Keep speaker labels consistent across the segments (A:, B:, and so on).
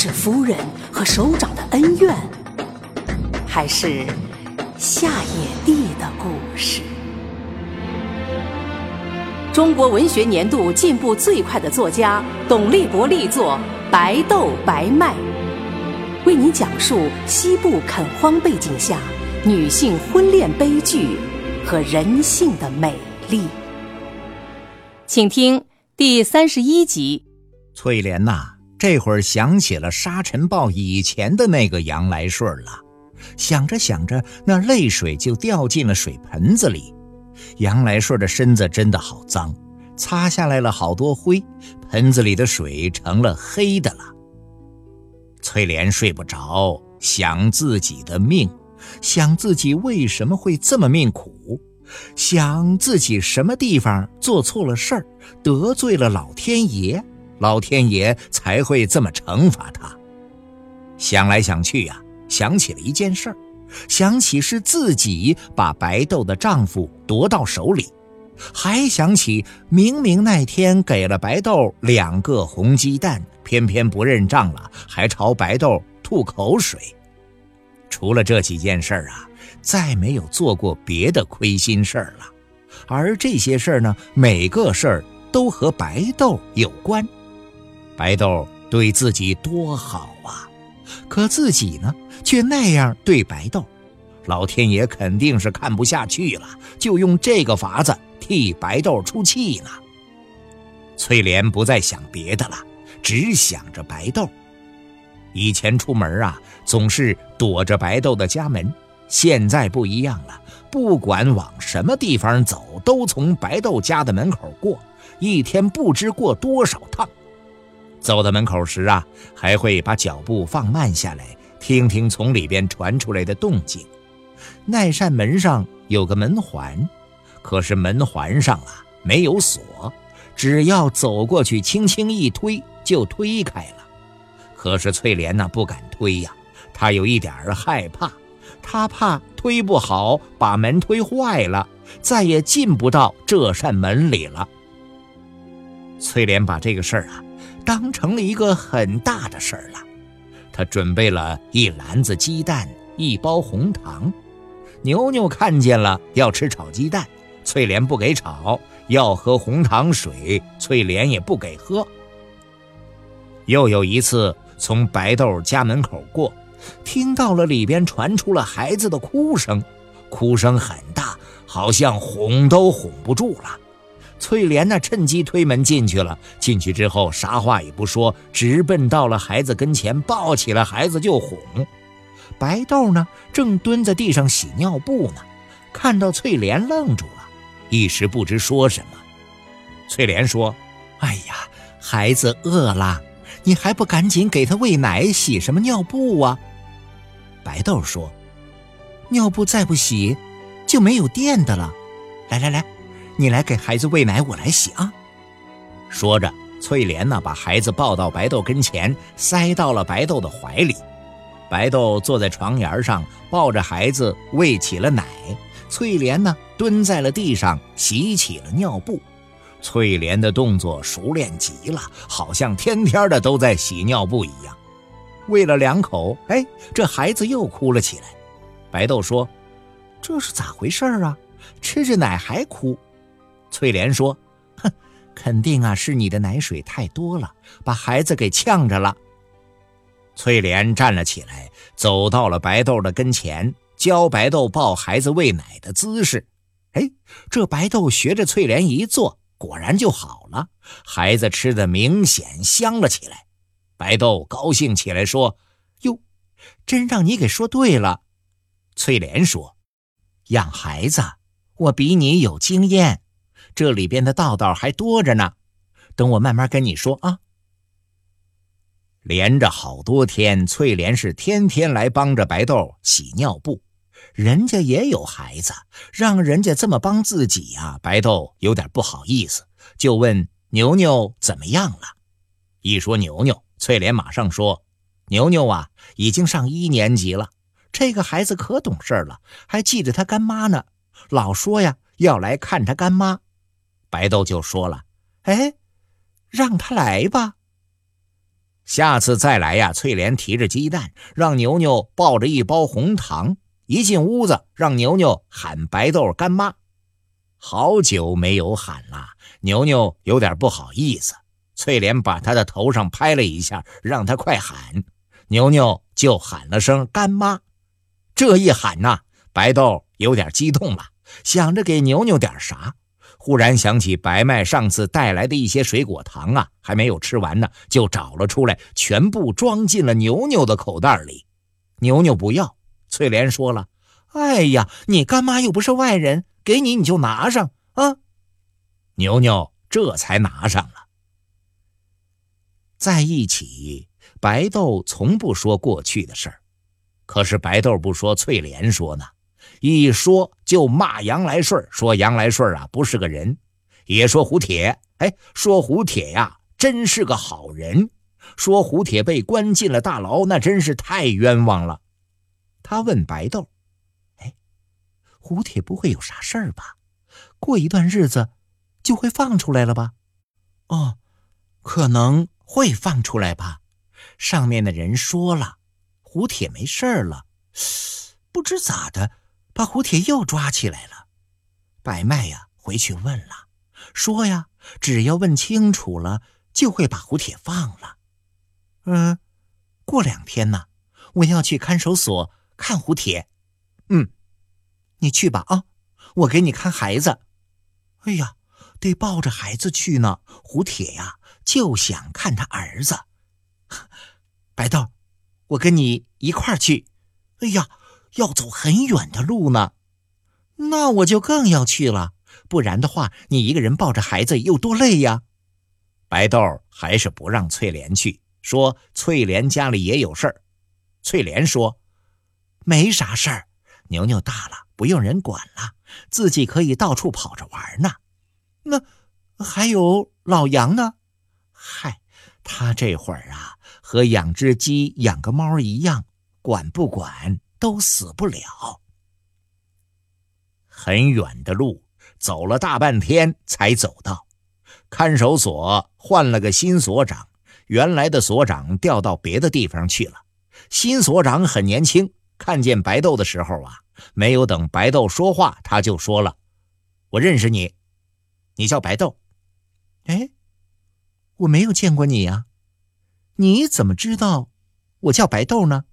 A: 是夫人和首长的恩怨，还是夏野地的故事？中国文学年度进步最快的作家董立国力作《白豆白麦》，为您讲述西部垦荒背景下女性婚恋悲剧和人性的美丽。请听第三十一集。
B: 翠莲呐，这会儿想起了沙尘暴以前的那个杨来顺了，想着想着，那泪水就掉进了水盆子里。杨来顺的身子真的好脏，擦下来了好多灰，盆子里的水成了黑的了。翠莲睡不着，想自己的命，想自己为什么会这么命苦，想自己什么地方做错了事儿，得罪了老天爷，老天爷才会这么惩罚他。想来想去呀，想起了一件事儿。想起是自己把白豆的丈夫夺到手里，还想起明明那天给了白豆两个红鸡蛋，偏偏不认账了，还朝白豆吐口水。除了这几件事儿啊，再没有做过别的亏心事儿了。而这些事儿呢，每个事儿都和白豆有关。白豆对自己多好啊，可自己呢？却那样对白豆，老天爷肯定是看不下去了，就用这个法子替白豆出气呢。翠莲不再想别的了，只想着白豆。以前出门啊，总是躲着白豆的家门，现在不一样了，不管往什么地方走，都从白豆家的门口过，一天不知过多少趟。走到门口时啊，还会把脚步放慢下来。听听从里边传出来的动静，那扇门上有个门环，可是门环上啊没有锁，只要走过去轻轻一推就推开了。可是翠莲呢不敢推呀，她有一点儿害怕，她怕推不好把门推坏了，再也进不到这扇门里了。翠莲把这个事儿啊当成了一个很大的事儿了。他准备了一篮子鸡蛋，一包红糖。牛牛看见了，要吃炒鸡蛋，翠莲不给炒；要喝红糖水，翠莲也不给喝。又有一次从白豆家门口过，听到了里边传出了孩子的哭声，哭声很大，好像哄都哄不住了。翠莲呢，趁机推门进去了。进去之后，啥话也不说，直奔到了孩子跟前，抱起了孩子就哄。白豆呢，正蹲在地上洗尿布呢，看到翠莲愣住了，一时不知说什么。翠莲说：“哎呀，孩子饿了，你还不赶紧给他喂奶、洗什么尿布啊？”白豆说：“尿布再不洗，就没有电的了。来来来。”你来给孩子喂奶，我来洗啊！说着，翠莲呢把孩子抱到白豆跟前，塞到了白豆的怀里。白豆坐在床沿上，抱着孩子喂起了奶。翠莲呢蹲在了地上，洗起了尿布。翠莲的动作熟练极了，好像天天的都在洗尿布一样。喂了两口，哎，这孩子又哭了起来。白豆说：“这是咋回事啊？吃着奶还哭。”翠莲说：“哼，肯定啊，是你的奶水太多了，把孩子给呛着了。”翠莲站了起来，走到了白豆的跟前，教白豆抱孩子喂奶的姿势。哎，这白豆学着翠莲一做，果然就好了，孩子吃的明显香了起来。白豆高兴起来说：“哟，真让你给说对了。”翠莲说：“养孩子，我比你有经验。”这里边的道道还多着呢，等我慢慢跟你说啊。连着好多天，翠莲是天天来帮着白豆洗尿布。人家也有孩子，让人家这么帮自己呀，白豆有点不好意思，就问牛牛怎么样了。一说牛牛，翠莲马上说：“牛牛啊，已经上一年级了。这个孩子可懂事了，还记着他干妈呢，老说呀要来看他干妈。”白豆就说了：“哎，让他来吧。下次再来呀。”翠莲提着鸡蛋，让牛牛抱着一包红糖。一进屋子，让牛牛喊白豆干妈。好久没有喊了，牛牛有点不好意思。翠莲把他的头上拍了一下，让他快喊。牛牛就喊了声干妈。这一喊呐，白豆有点激动了，想着给牛牛点啥。忽然想起白麦上次带来的一些水果糖啊，还没有吃完呢，就找了出来，全部装进了牛牛的口袋里。牛牛不要，翠莲说了：“哎呀，你干妈又不是外人，给你你就拿上啊。”牛牛这才拿上了。在一起，白豆从不说过去的事儿，可是白豆不说，翠莲说呢。一说就骂杨来顺，说杨来顺啊不是个人，也说胡铁，哎，说胡铁呀真是个好人，说胡铁被关进了大牢，那真是太冤枉了。他问白豆：“哎，胡铁不会有啥事儿吧？过一段日子就会放出来了吧？”“哦，可能会放出来吧。上面的人说了，胡铁没事儿了，不知咋的。”把胡铁又抓起来了，白麦呀回去问了，说呀只要问清楚了，就会把胡铁放了。嗯，过两天呢，我要去看守所看胡铁。嗯，你去吧啊，我给你看孩子。哎呀，得抱着孩子去呢。胡铁呀就想看他儿子。白豆，我跟你一块儿去。哎呀。要走很远的路呢，那我就更要去了。不然的话，你一个人抱着孩子又多累呀。白豆还是不让翠莲去，说翠莲家里也有事儿。翠莲说：“没啥事儿，牛牛大了，不用人管了，自己可以到处跑着玩呢。那还有老杨呢？嗨，他这会儿啊，和养只鸡、养个猫一样，管不管？”都死不了。很远的路，走了大半天才走到看守所，换了个新所长。原来的所长调到别的地方去了。新所长很年轻，看见白豆的时候啊，没有等白豆说话，他就说了：“我认识你，你叫白豆。”哎，我没有见过你呀，你怎么知道我叫白豆呢？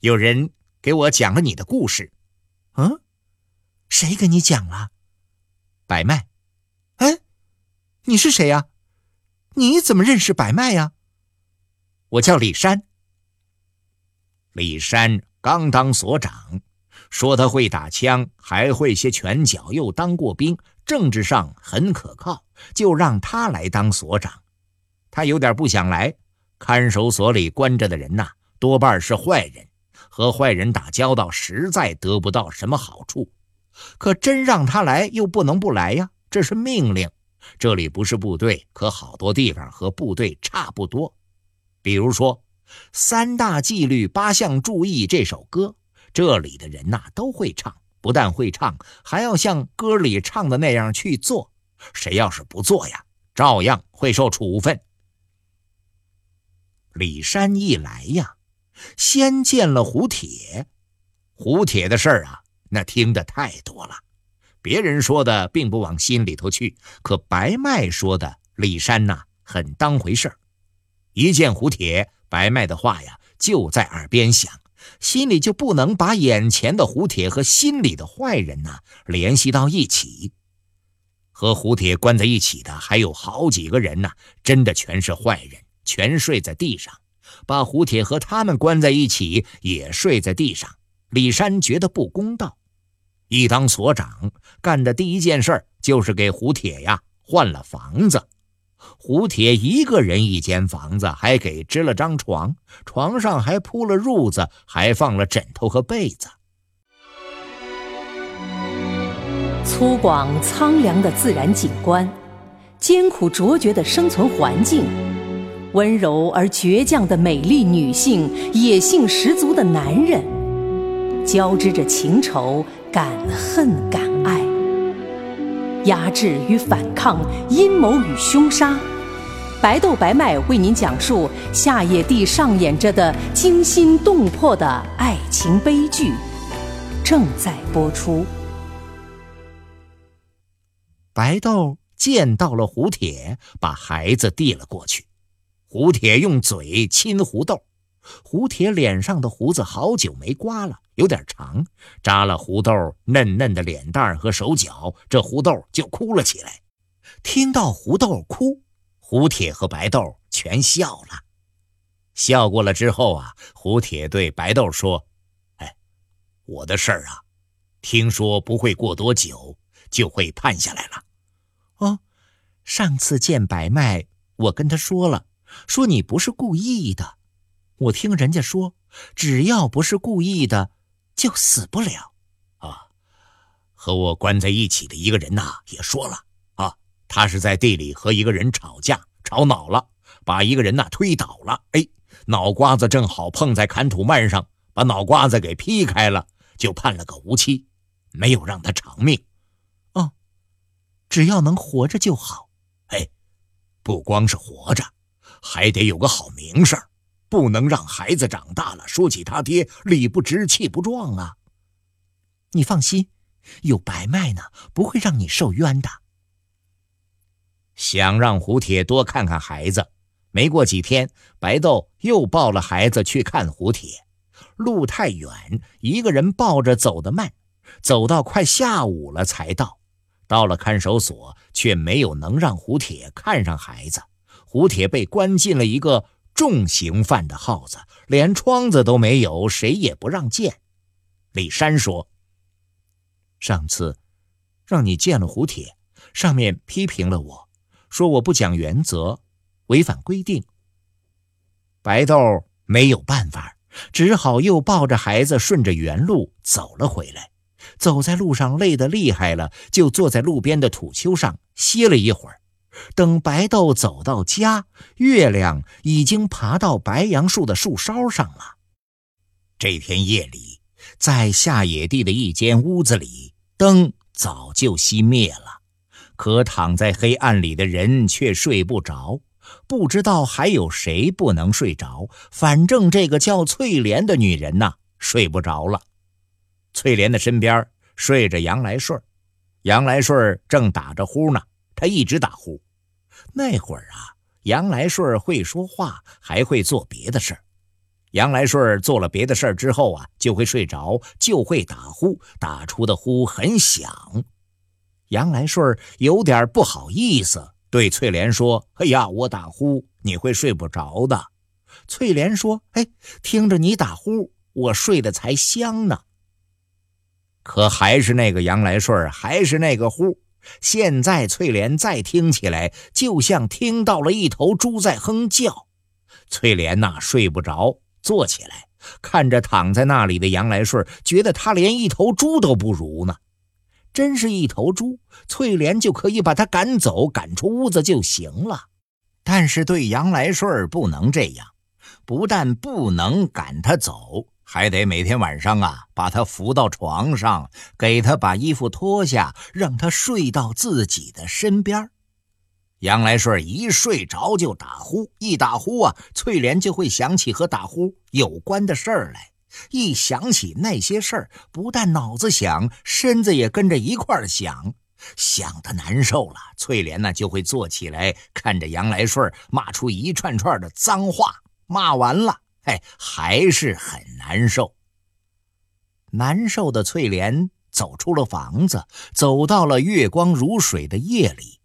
B: 有人给我讲了你的故事，嗯，谁给你讲了？白麦，哎，你是谁呀？你怎么认识白麦呀？我叫李山。李山刚当所长，说他会打枪，还会些拳脚，又当过兵，政治上很可靠，就让他来当所长。他有点不想来，看守所里关着的人呐，多半是坏人。和坏人打交道，实在得不到什么好处。可真让他来，又不能不来呀，这是命令。这里不是部队，可好多地方和部队差不多。比如说《三大纪律八项注意》这首歌，这里的人呐都会唱，不但会唱，还要像歌里唱的那样去做。谁要是不做呀，照样会受处分。李山一来呀。先见了胡铁，胡铁的事儿啊，那听得太多了。别人说的并不往心里头去，可白麦说的李山呐，很当回事儿。一见胡铁，白麦的话呀就在耳边响，心里就不能把眼前的胡铁和心里的坏人呐联系到一起。和胡铁关在一起的还有好几个人呐，真的全是坏人，全睡在地上。把胡铁和他们关在一起，也睡在地上。李山觉得不公道，一当所长干的第一件事就是给胡铁呀换了房子。胡铁一个人一间房子，还给支了张床，床上还铺了褥子，还放了枕头和被子。
A: 粗犷苍凉的自然景观，艰苦卓绝的生存环境，温柔而倔强的美丽女性，野性十足的男人，交织着情仇、敢恨、敢爱。压制与反抗，阴谋与凶杀，白豆白麦为您讲述夏野地上演着的惊心动魄的爱情悲剧，正在播出。
B: 白豆见到了胡铁，把孩子递了过去。胡铁用嘴亲胡豆，胡铁脸上的胡子好久没刮了。有点长，扎了胡豆嫩嫩的脸蛋和手脚，这胡豆就哭了起来。听到胡豆哭，胡铁和白豆全笑了。笑过了之后啊，胡铁对白豆说：“哎，我的事儿啊，听说不会过多久就会判下来了。哦，上次见白麦，我跟他说了，说你不是故意的。我听人家说，只要不是故意的。”就死不了，啊！和我关在一起的一个人呐，也说了啊，他是在地里和一个人吵架，吵恼了，把一个人呐推倒了，哎，脑瓜子正好碰在砍土蔓上，把脑瓜子给劈开了，就判了个无期，没有让他偿命。哦，只要能活着就好，哎，不光是活着，还得有个好名声。不能让孩子长大了说起他爹理不直气不壮啊！你放心，有白麦呢，不会让你受冤的。想让胡铁多看看孩子，没过几天，白豆又抱了孩子去看胡铁。路太远，一个人抱着走得慢，走到快下午了才到。到了看守所，却没有能让胡铁看上孩子。胡铁被关进了一个。重刑犯的号子，连窗子都没有，谁也不让见。李山说：“上次让你见了胡铁，上面批评了我，说我不讲原则，违反规定。”白豆没有办法，只好又抱着孩子顺着原路走了回来。走在路上累得厉害了，就坐在路边的土丘上歇了一会儿。等白豆走到家，月亮已经爬到白杨树的树梢上了。这天夜里，在下野地的一间屋子里，灯早就熄灭了，可躺在黑暗里的人却睡不着。不知道还有谁不能睡着，反正这个叫翠莲的女人呐，睡不着了。翠莲的身边睡着杨来顺，杨来顺正打着呼呢。他一直打呼，那会儿啊，杨来顺会说话，还会做别的事儿。杨来顺做了别的事儿之后啊，就会睡着，就会打呼，打出的呼很响。杨来顺有点不好意思，对翠莲说：“哎呀，我打呼，你会睡不着的。”翠莲说：“哎，听着你打呼，我睡得才香呢。”可还是那个杨来顺，还是那个呼。现在翠莲再听起来，就像听到了一头猪在哼叫。翠莲呐，睡不着，坐起来，看着躺在那里的杨来顺，觉得他连一头猪都不如呢。真是一头猪，翠莲就可以把他赶走，赶出屋子就行了。但是对杨来顺不能这样，不但不能赶他走。还得每天晚上啊，把他扶到床上，给他把衣服脱下，让他睡到自己的身边。杨来顺一睡着就打呼，一打呼啊，翠莲就会想起和打呼有关的事儿来。一想起那些事儿，不但脑子想，身子也跟着一块儿想，想的难受了。翠莲呢，就会坐起来，看着杨来顺骂出一串串的脏话，骂完了。哎，还是很难受。难受的翠莲走出了房子，走到了月光如水的夜里，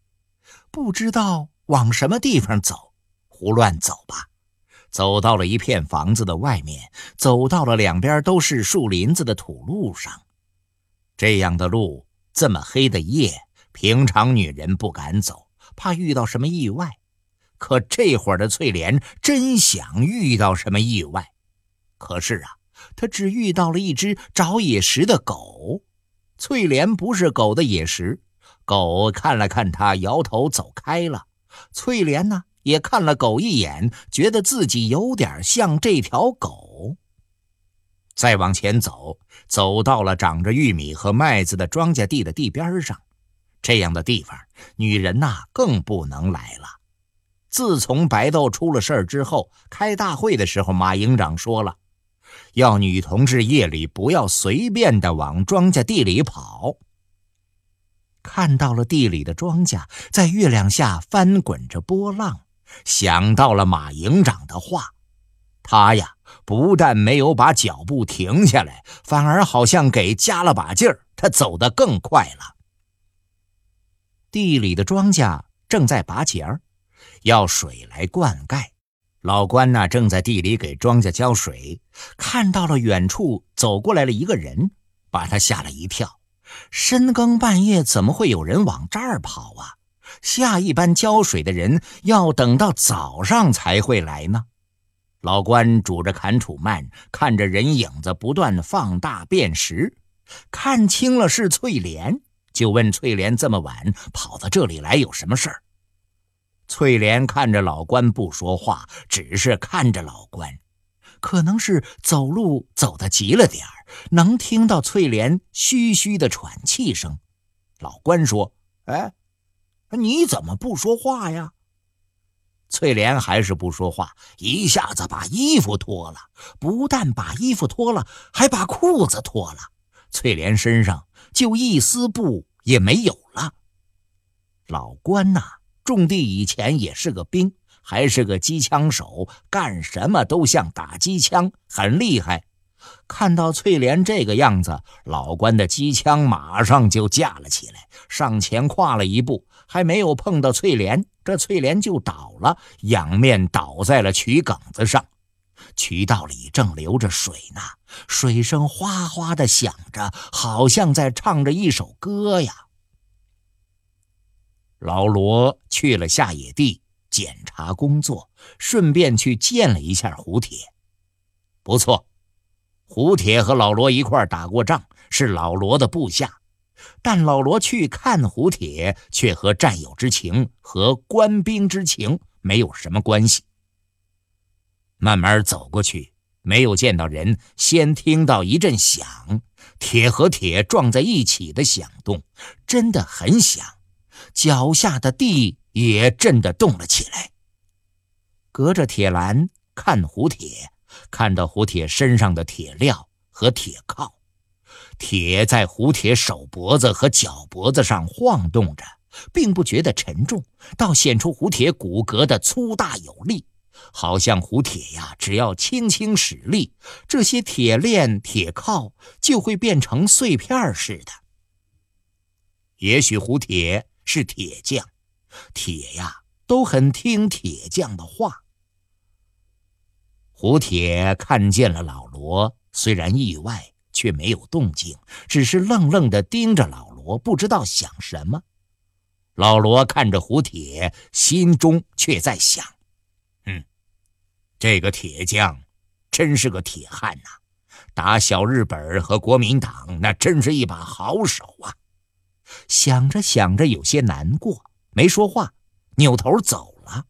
B: 不知道往什么地方走，胡乱走吧。走到了一片房子的外面，走到了两边都是树林子的土路上。这样的路，这么黑的夜，平常女人不敢走，怕遇到什么意外。可这会儿的翠莲真想遇到什么意外，可是啊，她只遇到了一只找野食的狗。翠莲不是狗的野食，狗看了看她，摇头走开了。翠莲呢，也看了狗一眼，觉得自己有点像这条狗。再往前走，走到了长着玉米和麦子的庄稼地的地边上，这样的地方，女人呐更不能来了。自从白豆出了事儿之后，开大会的时候，马营长说了，要女同志夜里不要随便的往庄稼地里跑。看到了地里的庄稼在月亮下翻滚着波浪，想到了马营长的话，他呀。不但没有把脚步停下来，反而好像给加了把劲儿，他走得更快了。地里的庄稼正在拔节儿，要水来灌溉。老关呢，正在地里给庄稼浇水，看到了远处走过来了一个人，把他吓了一跳。深更半夜，怎么会有人往这儿跑啊？下一班浇水的人要等到早上才会来呢。老关拄着砍杵慢，看着人影子不断放大变实，看清了是翠莲，就问翠莲：“这么晚跑到这里来有什么事儿？”翠莲看着老关不说话，只是看着老关，可能是走路走得急了点儿，能听到翠莲嘘嘘的喘气声。老关说：“哎，你怎么不说话呀？”翠莲还是不说话，一下子把衣服脱了，不但把衣服脱了，还把裤子脱了。翠莲身上就一丝布也没有了。老关呐，种地以前也是个兵，还是个机枪手，干什么都像打机枪，很厉害。看到翠莲这个样子，老关的机枪马上就架了起来，上前跨了一步，还没有碰到翠莲，这翠莲就倒了，仰面倒在了渠埂子上。渠道里正流着水呢，水声哗哗的响着，好像在唱着一首歌呀。老罗去了下野地检查工作，顺便去见了一下胡铁，不错。胡铁和老罗一块打过仗，是老罗的部下，但老罗去看胡铁，却和战友之情和官兵之情没有什么关系。慢慢走过去，没有见到人，先听到一阵响，铁和铁撞在一起的响动，真的很响，脚下的地也震得动了起来。隔着铁栏看胡铁。看到胡铁身上的铁镣和铁铐，铁在胡铁手脖子和脚脖子上晃动着，并不觉得沉重，倒显出胡铁骨骼的粗大有力，好像胡铁呀，只要轻轻使力，这些铁链、铁铐就会变成碎片似的。也许胡铁是铁匠，铁呀都很听铁匠的话。胡铁看见了老罗，虽然意外，却没有动静，只是愣愣的盯着老罗，不知道想什么。老罗看着胡铁，心中却在想：“嗯，这个铁匠真是个铁汉呐，打小日本和国民党那真是一把好手啊。”想着想着，有些难过，没说话，扭头走了。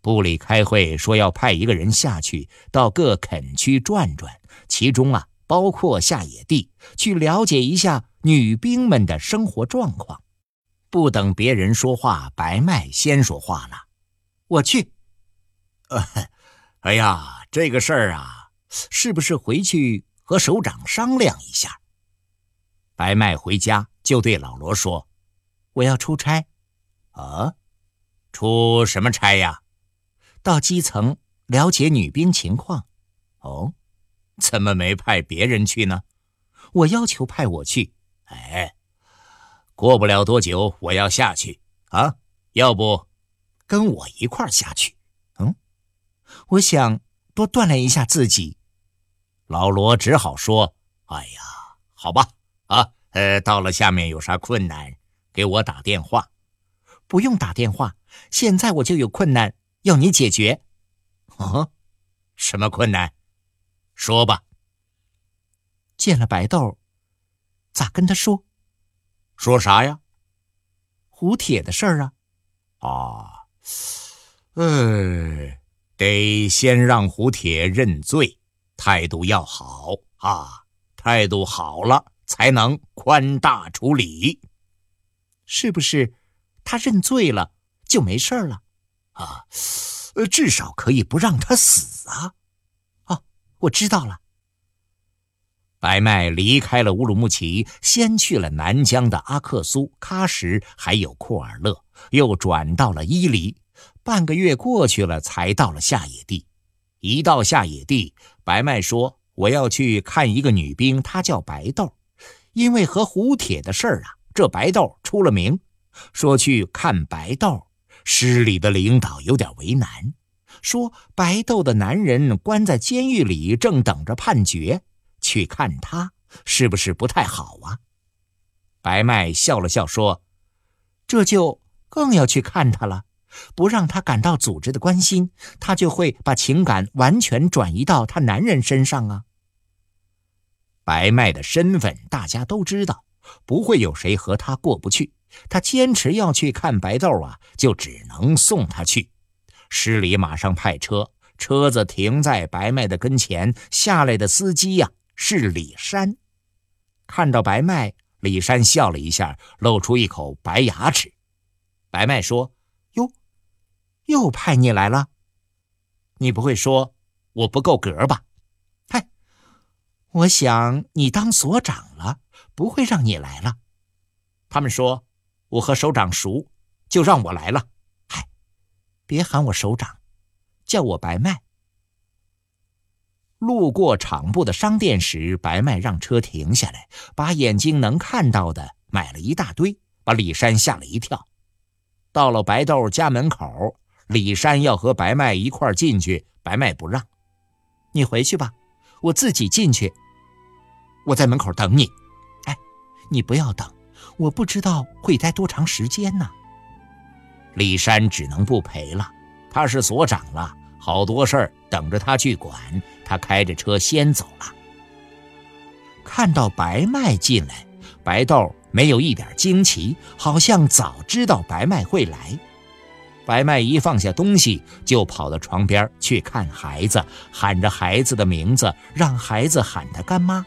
B: 部里开会说要派一个人下去到各垦区转转，其中啊包括下野地，去了解一下女兵们的生活状况。不等别人说话，白麦先说话了：“我去。”“呃，哎呀，这个事儿啊，是不是回去和首长商量一下？”白麦回家就对老罗说：“我要出差。”“啊，出什么差呀？”到基层了解女兵情况，哦，怎么没派别人去呢？我要求派我去。哎，过不了多久我要下去啊，要不跟我一块下去？嗯，我想多锻炼一下自己。老罗只好说：“哎呀，好吧，啊，呃，到了下面有啥困难，给我打电话。不用打电话，现在我就有困难要你解决。哦，什么困难？说吧。见了白豆，咋跟他说？说啥呀？胡铁的事儿啊。啊，呃，得先让胡铁认罪，态度要好啊，态度好了才能宽大处理。是不是？他认罪了就没事了？啊，呃，至少可以不让他死啊！哦，我知道了。白麦离开了乌鲁木齐，先去了南疆的阿克苏、喀什，还有库尔勒，又转到了伊犁。半个月过去了，才到了下野地。一到下野地，白麦说：“我要去看一个女兵，她叫白豆。因为和胡铁的事儿啊，这白豆出了名。说去看白豆，师里的领导有点为难，说白豆的男人关在监狱里，正等着判决。”去看他是不是不太好啊？白麦笑了笑说：“这就更要去看他了，不让他感到组织的关心，他就会把情感完全转移到他男人身上啊。”白麦的身份大家都知道，不会有谁和他过不去。他坚持要去看白豆啊，就只能送他去。师里马上派车，车子停在白麦的跟前，下来的司机呀。是李山，看到白麦，李山笑了一下，露出一口白牙齿。白麦说：“哟，又派你来了？你不会说我不够格吧？我想你当所长了，不会让你来了。他们说我和首长熟，就让我来了。嗨，别喊我首长，叫我白麦。”路过厂部的商店时，白麦让车停下来，把眼睛能看到的买了一大堆，把李山吓了一跳。到了白豆家门口，李山要和白麦一块进去，白麦不让：“你回去吧，我自己进去。我在门口等你。”“哎，你不要等，我不知道会待多长时间呢。”李山只能不陪了，他是所长了。好多事儿等着他去管，他开着车先走了。看到白麦进来，白豆没有一点惊奇，好像早知道白麦会来。白麦一放下东西，就跑到床边去看孩子，喊着孩子的名字，让孩子喊他干妈。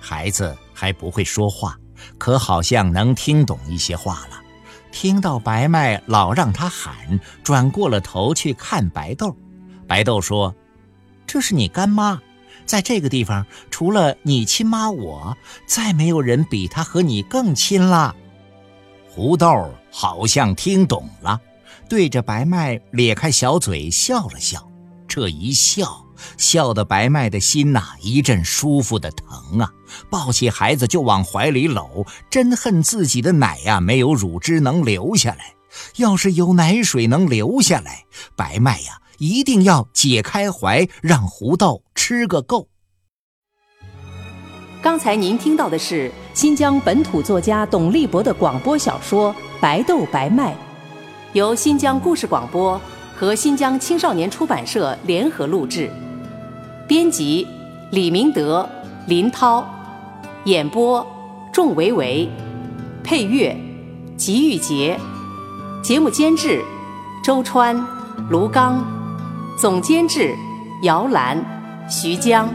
B: 孩子还不会说话，可好像能听懂一些话了。听到白麦老让他喊，转过了头去看白豆。白豆说：“这是你干妈，在这个地方，除了你亲妈我，再没有人比她和你更亲了。”胡豆好像听懂了，对着白麦咧开小嘴笑了笑。这一笑，笑得白麦的心呐一阵舒服的疼啊！抱起孩子就往怀里搂，真恨自己的奶呀没有乳汁能流下来。要是有奶水能流下来，白麦呀。一定要解开怀，让胡豆吃个够。
A: 刚才您听到的是新疆本土作家董立博的广播小说《白豆白麦》，由新疆故事广播和新疆青少年出版社联合录制，编辑李明德、林涛，演播仲维维，配乐吉玉杰，节目监制周川、卢刚。总监制：姚兰、徐江。